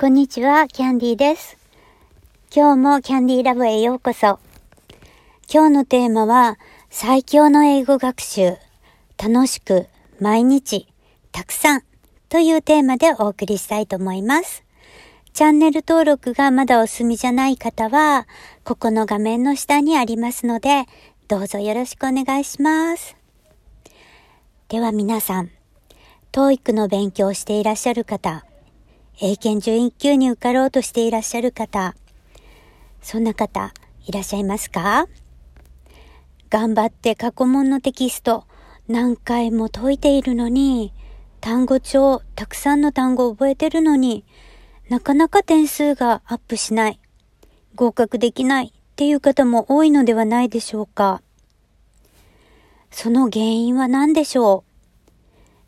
こんにちは、キャンディーです。今日もキャンディーラボへようこそ。今日のテーマは、最強の英語学習、楽しく、毎日、たくさんというテーマでお送りしたいと思います。チャンネル登録がまだお済みじゃない方は、ここの画面の下にありますので、どうぞよろしくお願いします。では皆さん、TOEIC の勉強をしていらっしゃる方、英検準1級に受かろうとしていらっしゃる方、そんな方いらっしゃいますか？頑張って過去問のテキスト何回も解いているのに、単語帳たくさんの単語を覚えてるのに、なかなか点数がアップしない、合格できないっていう方も多いのではないでしょうか？その原因は何でしょう？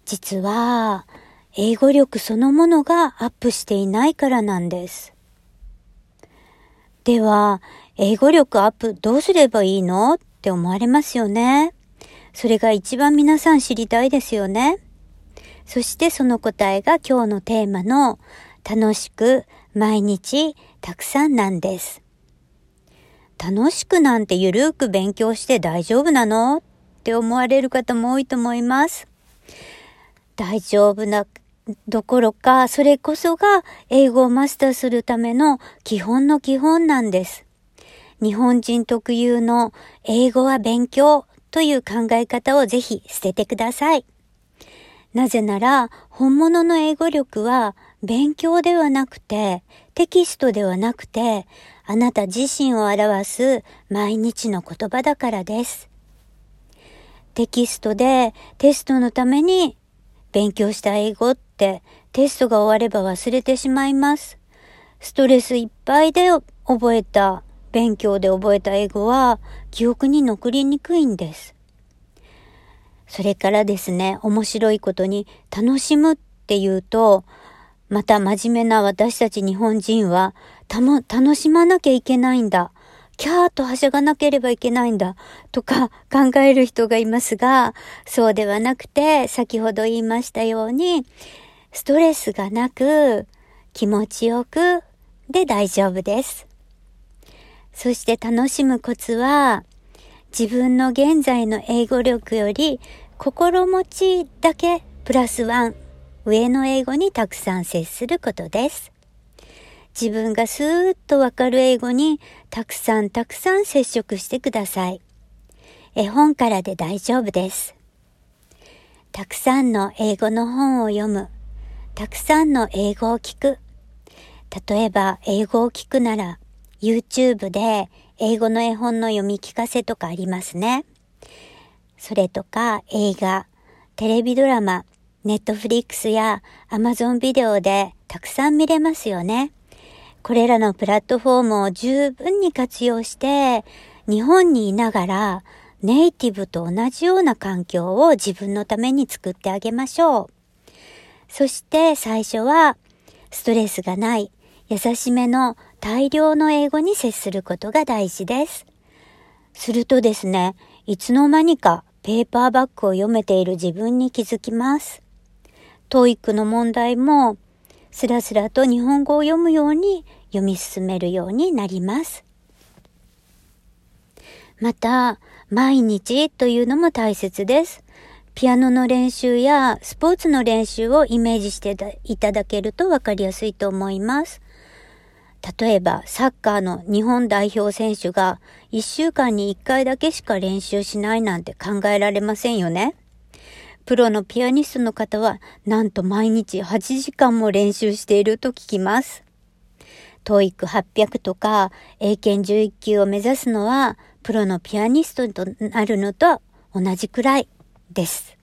実は、英語力そのものがアップしていないからなんです。では、英語力アップどうすればいいのって思われますよね。それが一番皆さん知りたいですよね。そしてその答えが今日のテーマの楽しく毎日たくさんなんです。楽しくなんてゆるーく勉強して大丈夫なのって思われる方も多いと思います。大丈夫などころか、それこそが英語をマスターするための基本の基本なんです。日本人特有の英語は勉強という考え方をぜひ捨ててください。なぜなら、本物の英語力は勉強ではなくて、テキストではなくて、あなた自身を表す毎日の言葉だからです。テキストでテストのために勉強した英語ってテストが終われば忘れてしまいます。ストレスいっぱいで覚えた、勉強で覚えた英語は記憶に残りにくいんです。それからですね、面白いことに楽しむっていうと、また真面目な私たち日本人は、たも、楽しまなきゃいけないんだ。キャーとはしゃがなければいけないんだとか考える人がいますが、そうではなくて、先ほど言いましたように、ストレスがなく、気持ちよくで大丈夫です。そして楽しむコツは、自分の現在の英語力より心持ちだけプラスワン上の英語にたくさん接することです。自分がスーッとわかる英語にたくさんたくさん接触してください。絵本からで大丈夫です。たくさんの英語の本を読む。たくさんの英語を聞く。例えば英語を聞くなら YouTube で英語の絵本の読み聞かせとかありますね。それとか映画、テレビドラマ、ネットフリックスやアマゾンビデオでたくさん見れますよね。これらのプラットフォームを十分に活用して、日本にいながらネイティブと同じような環境を自分のために作ってあげましょう。そして最初はストレスがない優しめの大量の英語に接することが大事です。するとですね、いつの間にかペーパーバッグを読めている自分に気づきます。 TOEIC の問題もスラスラと日本語を読むように読み進めるようになります。また、毎日というのも大切です。ピアノの練習やスポーツの練習をイメージしていただけるとわかりやすいと思います。例えば、サッカーの日本代表選手が1週間に1回だけしか練習しないなんて考えられませんよね。プロのピアニストの方は、なんと毎日8時間も練習していると聞きます。TOEIC800 とか、英検11級を目指すのは、プロのピアニストとなるのと同じくらいです。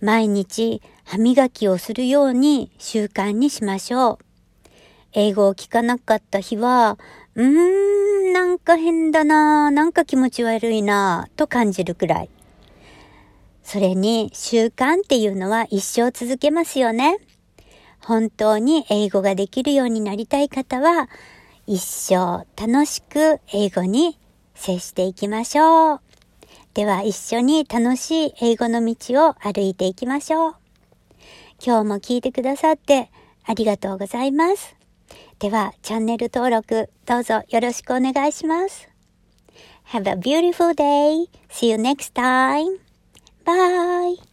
毎日歯磨きをするように習慣にしましょう。英語を聞かなかった日は、うーん、なんか変だななんか気持ち悪いなと感じるくらい。それに習慣っていうのは一生続けますよね。本当に英語ができるようになりたい方は一生楽しく英語に接していきましょう。では一緒に楽しい英語の道を歩いていきましょう。今日も聞いてくださってありがとうございます。では、チャンネル登録どうぞよろしくお願いします。Have a beautiful day. See you next time. Bye.